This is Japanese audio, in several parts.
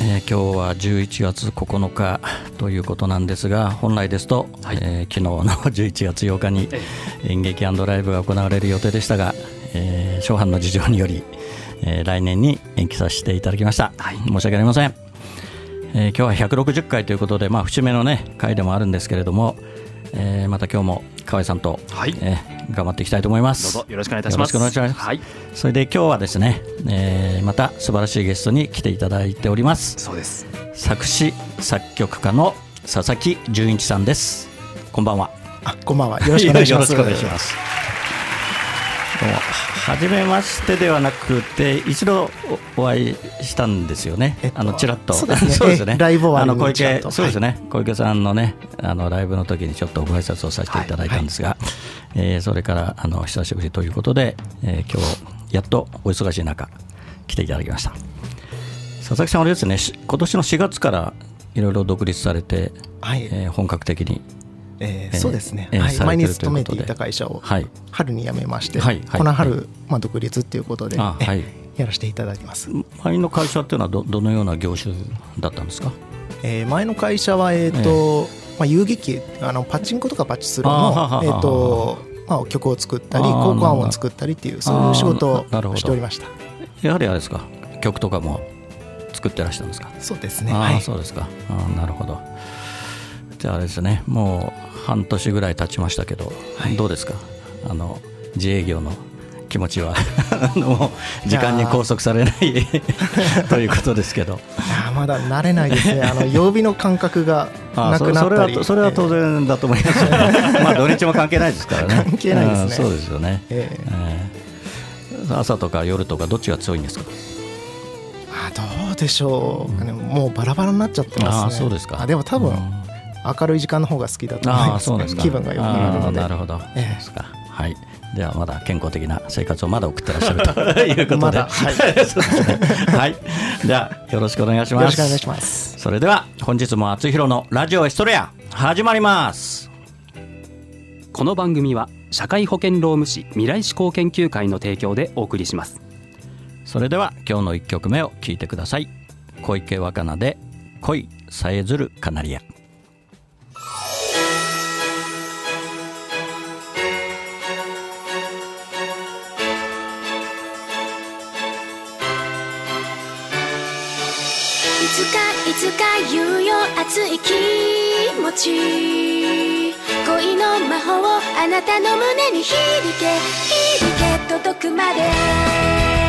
えー今日は11月9日ということなんですが本来ですと、えー昨日の 11月8日に演劇ライブが行われる予定でしたが、えー、初版の事情により、えー来年に延期させていただきました、申し訳ありません。えー今日は160回ということで、まあ、節目の、ね、回でもあるんですけれども、えーまた今日も河合さんと、はい。えー頑張っていきたいと思います。どうぞよろしくお願いいたします。よろしくお願いします。はい。それで今日はですね、えーまた素晴らしいゲストに来ていただいております。そうです。作詞作曲家の佐々木純一さんです。こんばんは。あ、こんばんは。よろしくお願いします。よろしくお願いします。どうも初めましてではなくて一度おお会いしたんですよね、えっとあのちらっと。そうですね。ライブあの小池そうですね、小池さんのねあのライブの時にちょっとご挨拶をさせていただいたんですが、えーそれからあの久しぶりということで、えー今日やっとお忙しい中来ていただきました。佐々木さんはあれですね。し今年の4月からいろいろ独立されて、はい。えー本格的にえーえーそうですね。はい。えーされ前に勤めていた会社をはい。春に辞めまして、はいはい。この春、まあ独立っていうことで、はい。やらせていただきます。前の会社っていうのはどどのような業種だったんですか？えー前の会社はえっと、まあ遊撃あのパチンコとかパチスロのえっとまあ曲を作ったり、効果音を作ったりっていうそういう仕事をしておりました。やはりあれですか？曲とかも作ってらっしゃるんですか？そうですね。あ。そうですか。あーなるほど。じゃああれですね。もう半年ぐらい経ちましたけど、はい。どうですか？あの自営業の気持ちは？もう時間に拘束されない ということですけど。まだ慣れないですね。あの 曜日の感覚があなくなそそれったり。はそれは当然だと思いますよ、まあ土日も関係ないですからね。関係ないですね。うんそうですよね、えーえー朝とか夜とかどっちが強いんですか？あどうでしょう、ねもうバラバラになっちゃってますね。あそうですか。あでも多分、うん明るい時間の方が好きだと思いああます,、そうですか。気分が良くなるので。なるほど、ええ。そうですか。はい。ではまだ健康的な生活をまだ送ってらっしゃると。い。うことで、まだはいね。はい。ではよろしくお願いします。よろしくお願いします。それでは本日も厚弘のラジオエストレア始まります。この番組は社会保険労務士未来志向研究会の提供でお送りします。それでは今日の1曲目を聴いてください。小池若菜で恋さえずるカナリアつか言うよ熱い気持ち。恋の魔法をあなたの胸に響け。響け届くまで。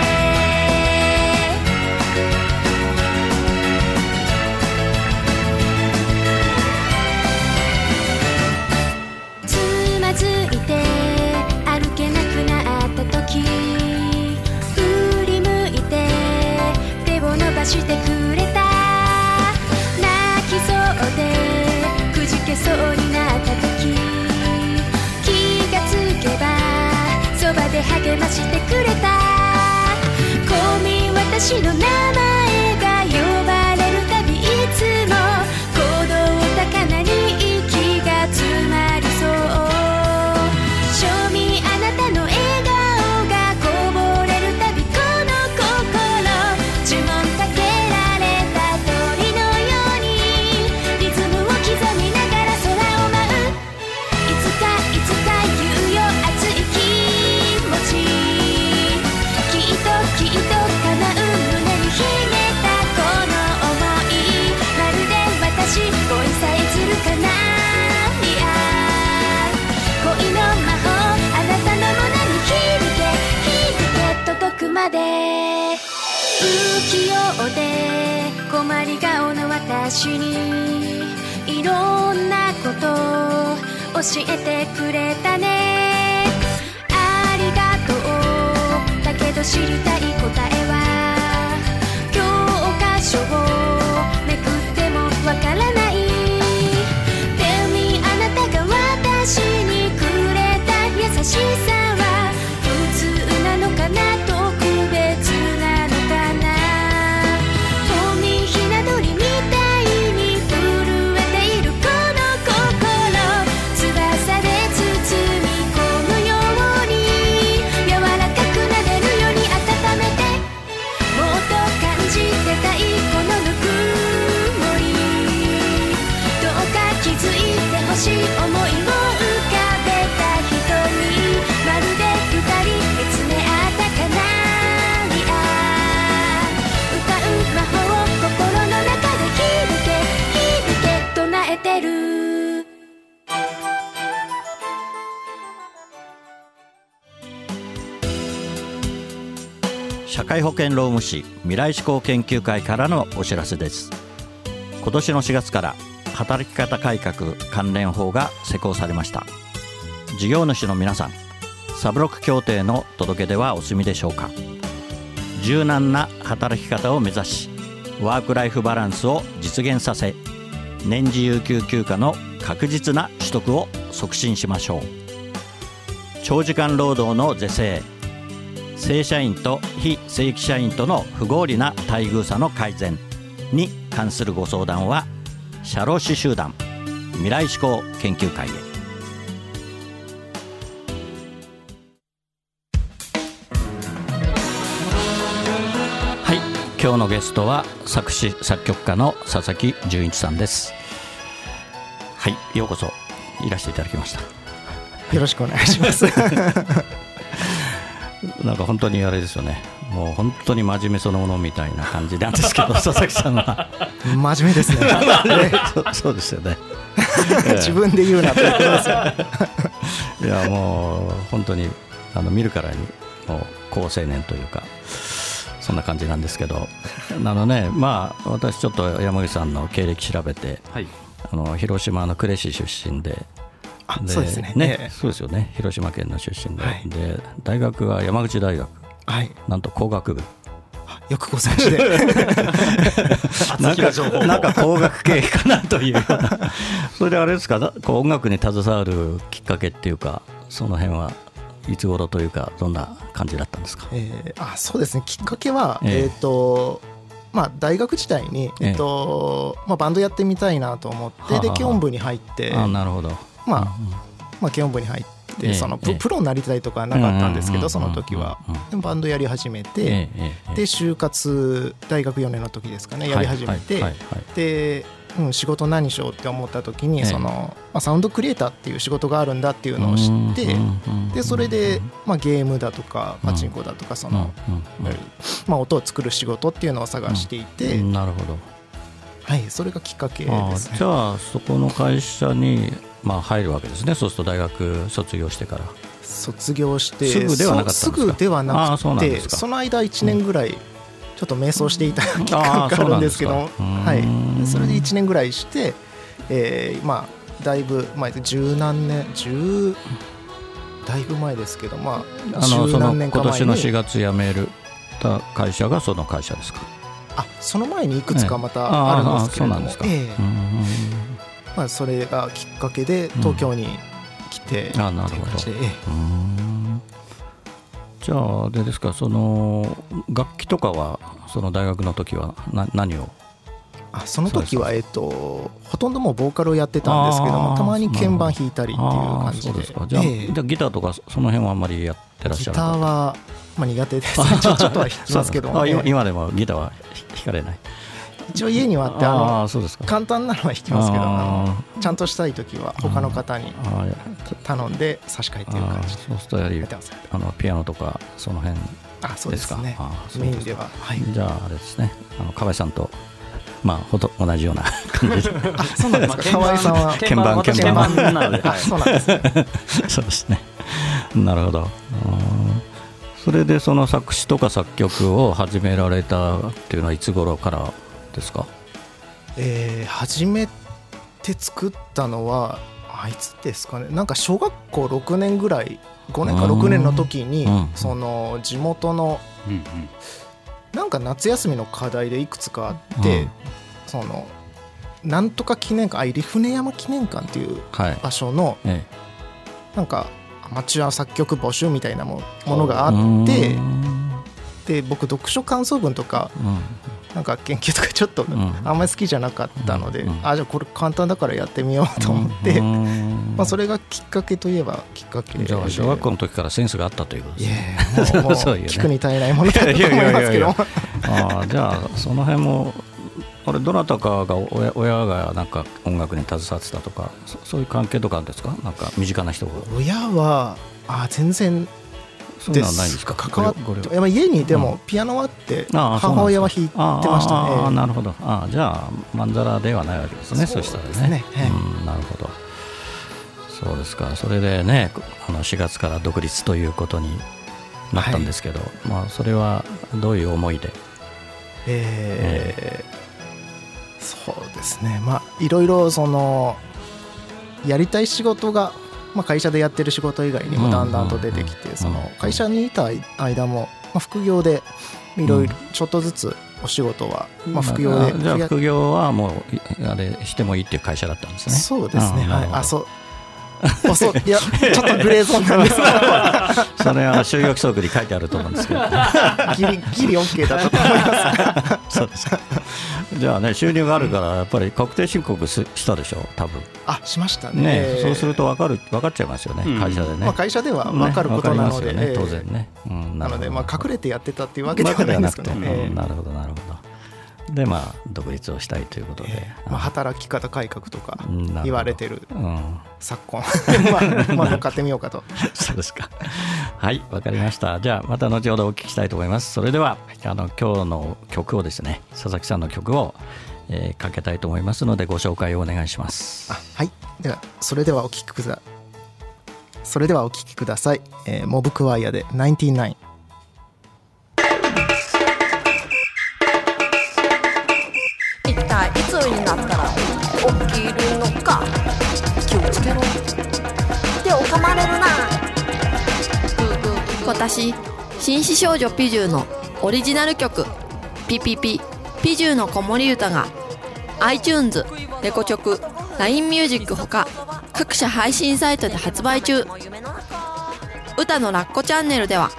私にいろんなこと教えてくれたね。ありがとう。だけど知りたい答えは険労務士未来志向研究会からのお知らせです。今年の4月から働き方改革関連法が施行されました。事業主の皆さんサブロック協定の届け出はお済みでしょうか。柔軟な働き方を目指しワークライフバランスを実現させ年次有給休暇の確実な取得を促進しましょう。長時間労働の是正正社員と非正規社員との不合理な待遇差の改善に関するご相談は社労士集団未来志向研究会へ。はい今日のゲストは作詞作曲家の佐々木純一さんです。はいようこそいらしていただきました。よろしくお願いします。なんか本当にあれですよね。もう本当に真面目そのものみたいな感じなんですけど 佐々木さんは。真面目ですね。そ うそうですよね。自分で言うなということですよ。いやもう本当にあの見るからにもう好青年というかそんな感じなんですけど。あのねまあ私ちょっと山口さんの経歴調べてはい。あの広島の呉市出身であ、そうですね。ええ。そうですよね。広島県の出身で,、はい。で大学は山口大学。はい。なんと工学部。よくご存知で。なんかなんか工学系かなという それであれですか？こう音楽に携わるきっかけっていうかその辺はいつ頃というかどんな感じだったんですか？えーあそうですね。きっかけは、ええ。えっ、とまあ大学時代に、ええ。えっとまあ、バンドやってみたいなと思って、はあはあで部に入ってあなるほどまあ、まあ軽音部に入って、ええそのええ。ププロになりたいとかはなかったんですけど、うんその時は、バンドやり始めて、で就活大学4年の時ですかねやり始めて、で、うん、仕事何しようって思った時に、ええ。そのまあ、サウンドクリエイターっていう仕事があるんだっていうのを知って、でそれで、まあ、ゲームだとかパチンコだとかその、まあ、音を作る仕事っていうのを探していて、うんなるほど。はい、それがきっかけですね。じ。ゃあそこの会社にまあ入るわけですね。そうすると大学卒業してから。卒業してすぐではなかったすぐではあなくてその間1年ぐらいちょっと迷走していた期あ間があるんですすけどかうーんはい、それで1年ぐらいして、えーまあだいぶ前で十何年十だいぶ前ですけどまああの十その今何年の4に月辞めるた会社がその会社ですか？あその前にいくつかまたあるんですけれども、ああそうなんですか。ええ。うんまあ、それがきっかけで東京に来て、あなるほど。じゃああれですかその楽器とかはその大学の時はな何を？あその時は、えっと、ほとんどもうボーカルをやってたんですけどもたまに鍵盤弾いたりっていう感じで。そうですか。じゃあ,、ええ。じゃあギターとかその辺はあんまりやってらっしギゃるターは、まあ、苦手です。ねちょっとは弾きますけどそうなんです。かあ今ええ今でもギターは弾かれない一応家にはあってあのあそうですか。簡単なのは弾きますけどちゃんとしたい時は他の方に頼んで差し替えていうああ感じで。そうするとピアノとかその辺あそうですね。ああそうメインでは。はい。じゃああれですね。あの河合さんとまあほと同じような 感じで。あそうなんですか？河合さんは鍵盤私鍵盤。なので、あそうなんですね。そうですね。なるほど。うんそれでその作詞とか作曲を始められたっていうのはいつ頃からですか？えー初めて作ったのはあいつですかね。なんか小学校6年ぐらい5年か6年の時にうん。その地元のなんか夏休みの課題でいくつかあって、うん。そのなんとか記念館あ入船山記念館っていうはい。場所のえなんかアマチュア作曲募集みたいなもものがえあってうん。で僕読書感想文とかうんなんか研究とかちょっとん。あんまり好きじゃなかったので、うん。あじゃあこれ簡単だからやってみようと思って、うん。まあ、それがきっかけといえばきっかけで。じゃあ小学校の時からセンスがあったということですいね 聞くに足りないものだと思いますけど。ああじゃあその辺もあれどなたかが親親がなんか音楽に携わってたとかそそういう関係とかあるんですか？なんか身近な人が。親はあ全然そういうのはないんですか？関わって、まあ、家にでもうん。ピアノはあって母親は弾いてましたあああなるほど。ああじゃあまんざらではないわけですねそそうしたらですね。うんなるほど。そうですか。それでねあの4月から独立ということになったんですけど、まあ、それはどういう思いで？えー。そうですね。まあいろいろそのやりたい仕事が、まあ、会社でやってる仕事以外にもだんだんと出てきてその会社にいた間も、まあ、副業でいろいろちょっとずつお仕事は、まあ、副業であじゃあや副業はもういあれしてもいいっていう会社だったんですね。そうですね。はい。あそうあそういやちょっとグレーゾーンなんですけど。それは就業規則に書いてあると思うんですけど。ギリギリ OK だと思います。そうですか。じゃあね収入があるからやっぱり確定申告ししたでしょ多分。あしましたね。ねそうすると分かる分かっちゃいますよね、うん。会社でね、まあ、会社では分かることなので、ね分かりますよねええ当然ね、うん、なので、まあ、隠れれてやってたっていうわけではないんですけどね、ええなるほどなるほどでまあ独立をしたいということで、まあ、働き方改革とか言われてるうん。昨今。まあ、まあ、乗っかってみようかと。そうですか。はい、わかりました。じゃあ、また後ほどお聞きしたいと思います。それでは、あの、今日の曲をですね、佐々木さんの曲を、えーかけたいと思いますので、ご紹介をお願いします。あはい。ではそれではお聞きくだそれではお聞きください、えーモブクワイアで99体いつになったら起きるのか。気をつけろ。手を噛まれるな。私紳士少女ピジューのオリジナル曲「ピピピピジューの子守歌が iTunes、レコチョク、LINE ミュージックほか各社配信サイトで発売中。歌のラッコチャンネルでは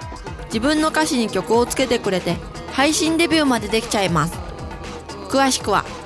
自分の歌詞に曲をつけてくれて配信デビューまでできちゃいます。詳しくは「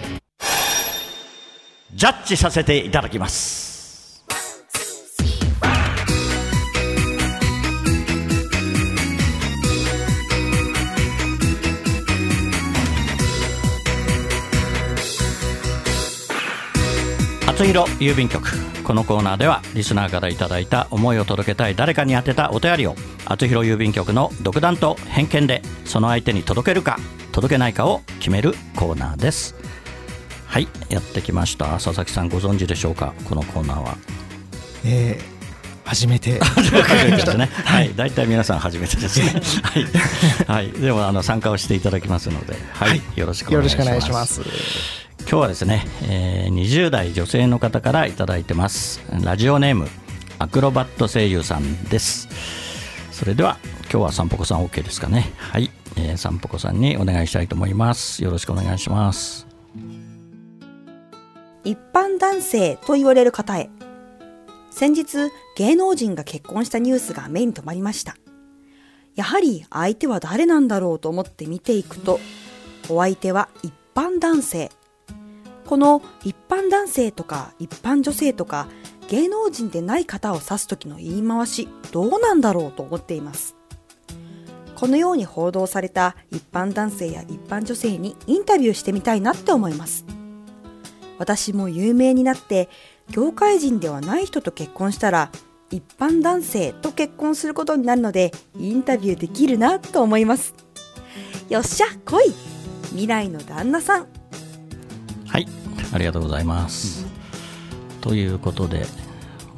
ジャッジさせていただきます。厚弘郵便局このコーナーではリスナーからいただいた思いを届けたい誰かに宛てたお便りを厚弘郵便局の独断と偏見でその相手に届けるか届けないかを決めるコーナーです。はいやってきました佐々木さんご存知でしょうか？このコーナーはえー初めて初めてですね。はい、大体皆さん初めてですね。はい、はい、でもあの参加をしていただきますので、はい、よろしくお願いします。よろしくお願いします今日はですね、えー、20代女性の方からいただいてます。ラジオネームアクロバット声優さんです。それでは今日は散歩子さん OK ですかね。はい、えー、散歩子さんにお願いしたいと思います。よろしくお願いします。一般男性と言われる方へ。先日、芸能人が結婚したニュースが目に留まりました。やはり相手は誰なんだろうと思って見ていくと、お相手は一般男性。この一般男性とか一般女性とか芸能人でない方を指す時の言い回し、どうなんだろうと思っています。このように報道された一般男性や一般女性にインタビューしてみたいなって思います。私も有名になって業界人ではない人と結婚したら一般男性と結婚することになるのでインタビューできるなと思います。よっしゃ来い未来の旦那さん。はい、ありがとうございます。ということで、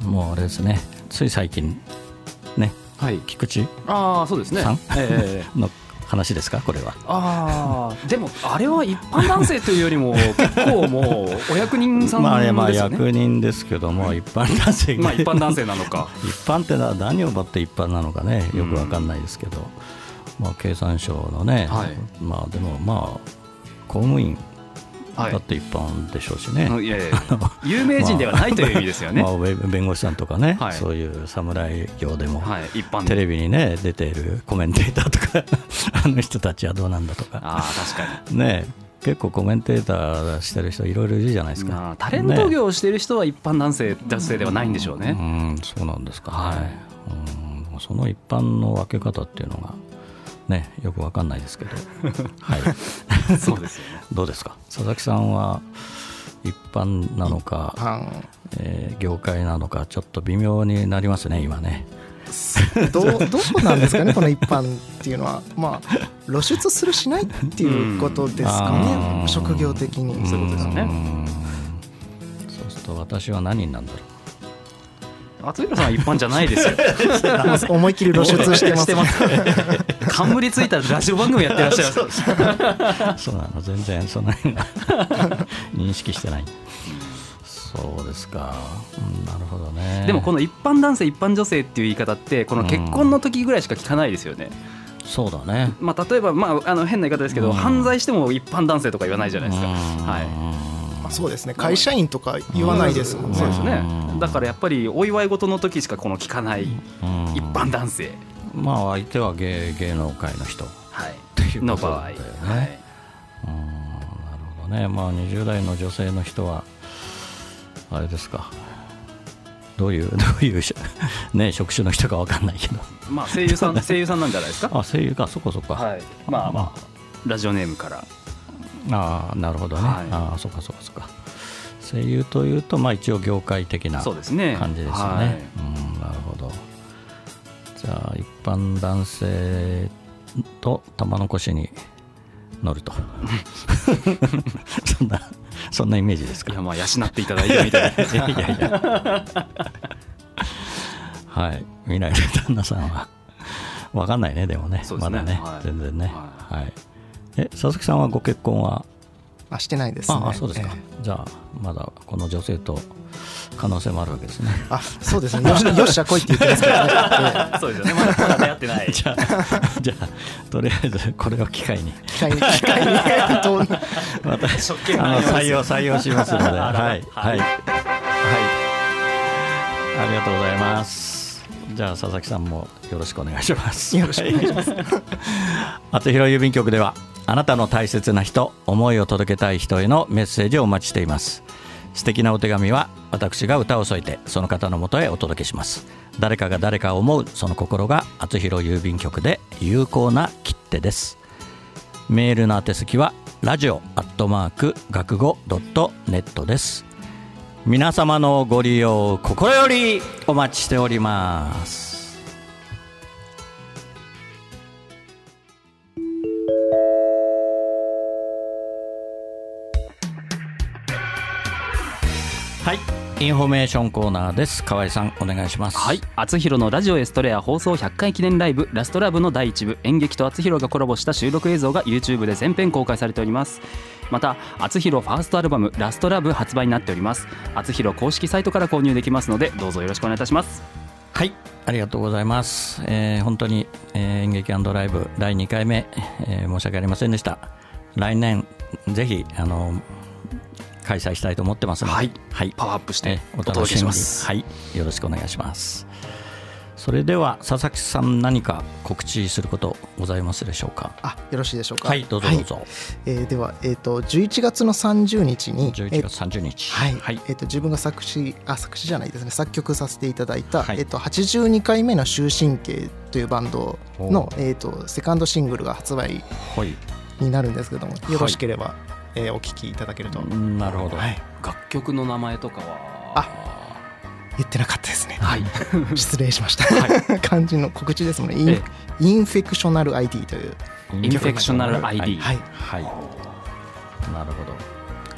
もうあれですね、つい最近、ね、はい。菊池ああそうですね。さんええ の話ですか、これは。ああでもあれは一般男性というよりも結構もうお役人さんまあ、まあですよね役人ですけども、一般男性まあ一般男性なのか。一般ってのは何をもって一般なのかね、よくわかんないですけど、まあ、経産省のね、はい。まあでもまあ、公務員はいだって一般でしょうしね。いやいや有名人ではないという意味ですよね、まあ、弁弁護士さんとかね、はい。そういう侍業でも、はい一般テレビにね出ているコメンテーターとか あの人たちはどうなんだとか。ああ確かに。ね結構コメンテーターしてる人いろいろいるじゃないですか、まあタレント業をしている人は一般男性女性ではないんでしょうね、うんそうなんですか、はい。うんもその一般の分け方っていうのがねよくわかんないですけど。はい。そうですよね。どうですか？佐々木さんは一般なのか、えー業界なのかちょっと微妙になりますね今ね。どうどうなんですかねこの一般っていうのは。まあ露出するしないっていうことですかうんね職業的に。そういうことですね。うん。そうすると私は何になんだろう厚弘さんは一般じゃないですよ。思いっきり露出してます してます。冠ついたラジオ番組やってらっしゃいます。そう。なの。全然その辺が認識してない。そうですか、うん、なるほどね。でもこの一般男性一般女性っていう言い方ってこの結婚の時ぐらいしか聞かないですよね、そうだね。まあ、例えば、まあ、あの変な言い方ですけど、うん。犯罪しても一般男性とか言わないじゃないですか、うん。はい、まあそうですね。会社員とか言わないですもんね。そうですね。うんだからやっぱりお祝い事の時しかこの聞かないうん。一般男性、まあ相手は芸芸能界の人。はい、いうことの場合、だよね。はい。うん。なるほどね。まあ20代の女性の人はあれですか。どういう どういうしね職種の人かわかんないけど。まあ、声優さん 声優さんなんじゃないですか、あ声優か。そこそこ、はい、まあまあ。ラジオネームからああなるほどね、はい。ああそっかそっかそっか。声優というとまあ一応業界的な感じですよね、はい。うんなるほど。じゃあ一般男性と玉の腰に乗ると。そんなそんなイメージですか？いやまあ養っていただいてみたいな。いやいやはい。未来の旦那さんは。分かんないねでもね。ね。まだね、はい。全然ね。ははい、え佐々木さんはご結婚は？あしてないですね。ああそうですか、ええ。じゃあまだこの女性と可能性もあるわけですね。あそうですね。よしよっしゃ来いって言ってますからね。そうですよね。まだまだ出会ってない。じゃあじゃあとりあえずこれを機会に。機械に機械 に。またあの採用採用しますので。はいあはい。らはい、はい、ありがとうございます。じゃあ佐々木さんもよろしくお願いします。よろしくお願いします。厚弘郵便局ではあなたの大切な人思いを届けたい人へのメッセージをお待ちしています。素敵なお手紙は私が歌を添えてその方のもとへお届けします。誰かが誰かを思うその心が厚弘郵便局で有効な切手です。メールの宛先はラジオアットマーク学語ドットネットです。皆様のご利用心よりお待ちしております。はい。インフォメーションコーナーです。河合さんお願いします。はい、厚弘のラジオエストレア放送100回記念ライブラストラブの第1部演劇と厚弘がコラボした収録映像が YouTube で全編公開されております。また厚弘ファーストアルバムラストラブ発売になっております。厚弘公式サイトから購入できますのでどうぞよろしくお願いいたします。はい、ありがとうございます。えー本当に、えー演劇ライブ第2回目、えー申し訳ありませんでした。来年ぜひあの開催したいと思ってますので、はい。はい、パワーアップしてえーおお届け楽しみに。しますはい、よろしくお願いします。それでは佐々木さん何か告知することございますでしょうか？あよろしいでしょうか？はい、どうぞどうぞ。えーでは、えー、と11月の30日に11月30日。はい。はい、えー、と自分が作詞あ作詞じゃないですね。作曲させていただいた、はい。えー、と82回目の終身刑というバンドの、えー、とセカンドシングルが発売はい、になるんですけどもよろしければ、えーお聴きいただけると、うんなるほど。はい、楽曲の名前とかは？あ言ってなかったですね。はい。失礼しました、漢字の告知ですもんね。インえインフェクショナル ID というインフェクショナル ID はい。はい。なるほど。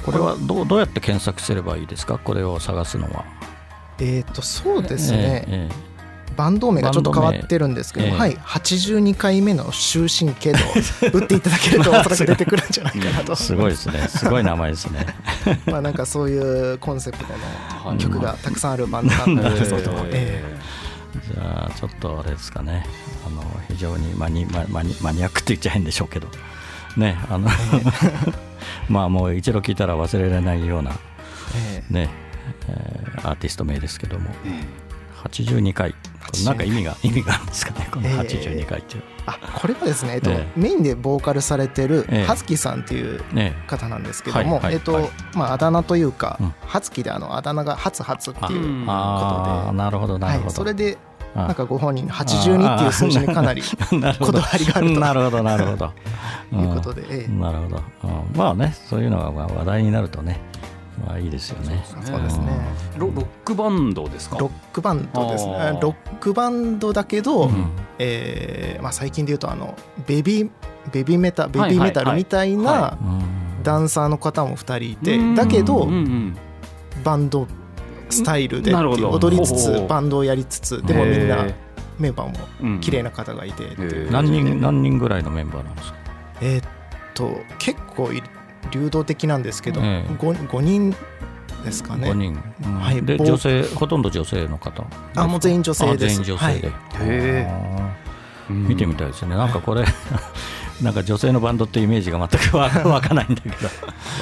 これはどうどうやって検索すればいいですか？これを探すのは。えっ、とそうですね、ええバンド名がちょっと変わってるんですけど、はい、82回目の終身刑と打っていただけると おそらく出てくるんじゃないかなと。ええすごいですね。すごい名前ですね。まあなんかそういうコンセプトの曲がたくさんあるバンドなんで。すけど、えじゃあちょっとあれですかね。あの非常にマニママニマニアックって言っちゃ変でしょうけど、ねあのまあもう一度聞いたら忘れられないようなええ。ね、えーアーティスト名ですけども、82回。なんか意味が 意味があるんですかね。この82回っていう。あこれはですね、えっとえメインでボーカルされてるええ。はつきさんっていうね方なんですけども、はいはいえっとはい。まあ、あだ名というかうん。はつきであのあだ名がはつはつってあいううんあーなるほどなはい、るほど。それであなんかご本人82っていう数字にかなり こだわりがあると。なるほどなるほど。いうことで、ええ。うん。なるほど、うん。まあねそういうのがまあ話題になるとねまあい。い。ですよねそうですね。ロロックバンドですか？ロックバンドですね。ロックバンドだけど、うん。えーまあ、最近で言うとあのベビーベビーメタベはいビーメタルみたいなダンサーの方も2人いて、うん。だけど、うんうんバンドスタイルで踊りつつバンドをやりつつでもみんなへメンバーもうん。綺麗な方がいてうへ何人何人ぐらいのメンバーなんですか？えーっと結構い流動的なんですけど、ええ。5, 5人ですかね。5人、うん。はいで女性ほとんど女性の方。あもう全員女性です。あ全員女性で、へあー。見てみたいですね。なんかこれ なんか女性のバンドってイメージが全くわ わかんないんだけど。だか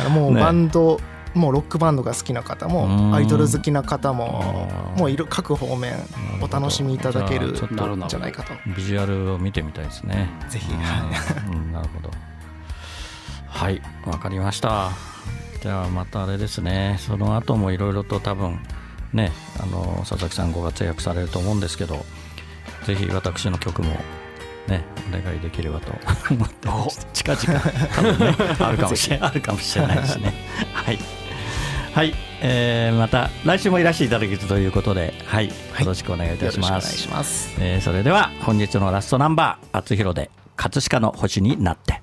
らもうねバンド、もうロックバンドが好きな方うん。もアイドル好きな方ももういる各方面お楽しみいただけるんじゃないかと。ビジュアルを見てみたいですね。ぜひ、うんなるほどはいわかりました。じゃあまたあれですね。その後もいろいろと多分ねあの佐々木さんご活躍されると思うんですけどぜひ私の曲もねお願いできればと思ってます近々多分ねあるかもしれあるかもしれないですね。はい。はい、えーまた来週もいらしていただけるということで、はい、よろしくお願いいたします。ます。えーそれでは本日のラストナンバー「厚弘で葛飾の星になって」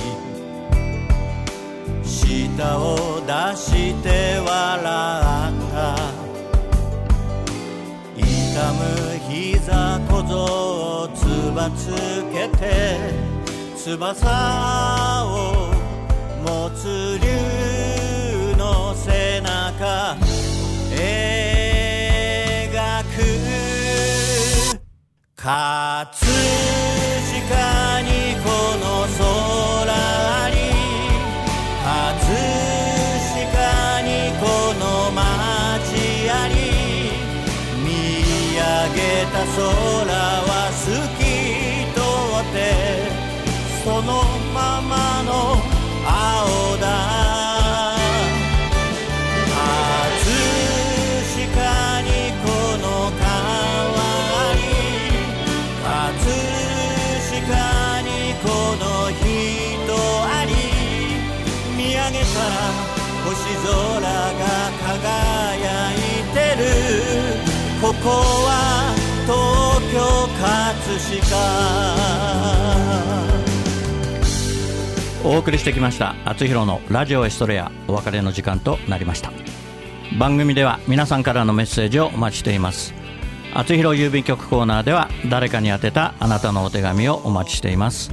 舌を出して笑った。痛む膝小僧をつばつけて翼を持つ竜の背中描く。葛ここは東京葛飾。お送りしてきました。厚弘のラジオエストレアお別れの時間となりました。番組では皆さんからのメッセージをお待ちしています。厚弘郵便局コーナーでは誰かに宛てたあなたのお手紙をお待ちしています。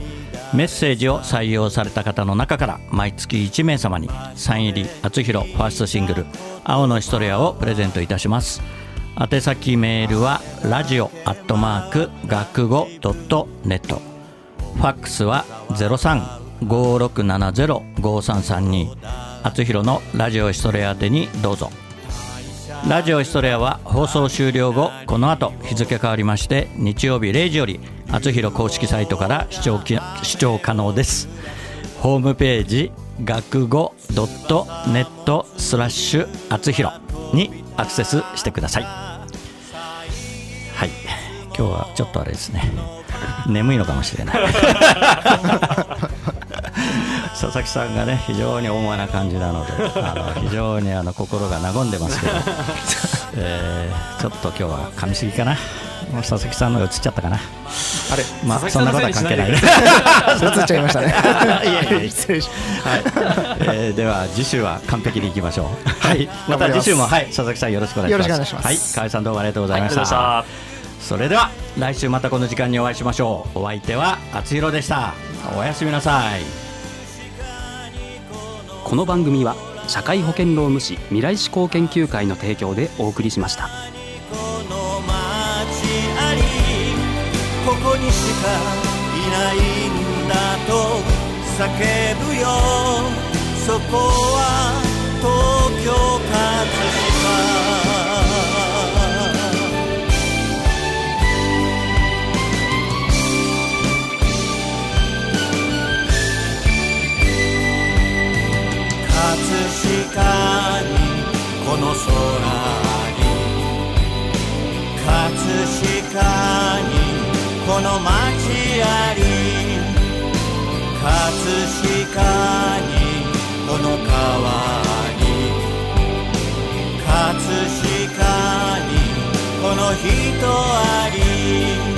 メッセージを採用された方の中から毎月1名様にサイン入り厚弘ファーストシングル「青のエストレア」をプレゼントいたします。宛先メールはラジオアットマーク学語ドットネット。ファックスは0356705332厚弘のラジオエストレア宛てにどうぞ。ラジオエストレアは放送終了後この後日付変わりまして日曜日0時より厚弘公式サイトから視聴き視聴可能です。ホームページ学語 .net スラッシュ厚弘にアクセスしてください。今日はちょっとあれですね。眠いのかもしれない。佐々木さんがね非常に重いな感じなのであの非常にあの心が和んでますけど、えーちょっと今日は噛みすぎかな。佐々木さんのが映っちゃったかな。あれまあ佐そんなことは関係ないね。映っちゃいましたね。いやいや失礼しはい、えーでは次週は完璧にいきましょう。はい、また次週もはい。佐々木さんよろしくお願いします。よろしくお願いします。はい、河合さんどうもありがとうございました。それでは来週またこの時間にお会いしましょう。お相手は厚弘でした。おやすみなさい。この番組は社会保険労務士未来志向研究会の提供でお送りしました。ここにしかいないんだと叫ぶよ。そこは東京風飾にこの街あり葛飾にこの川に葛飾にこの人あり。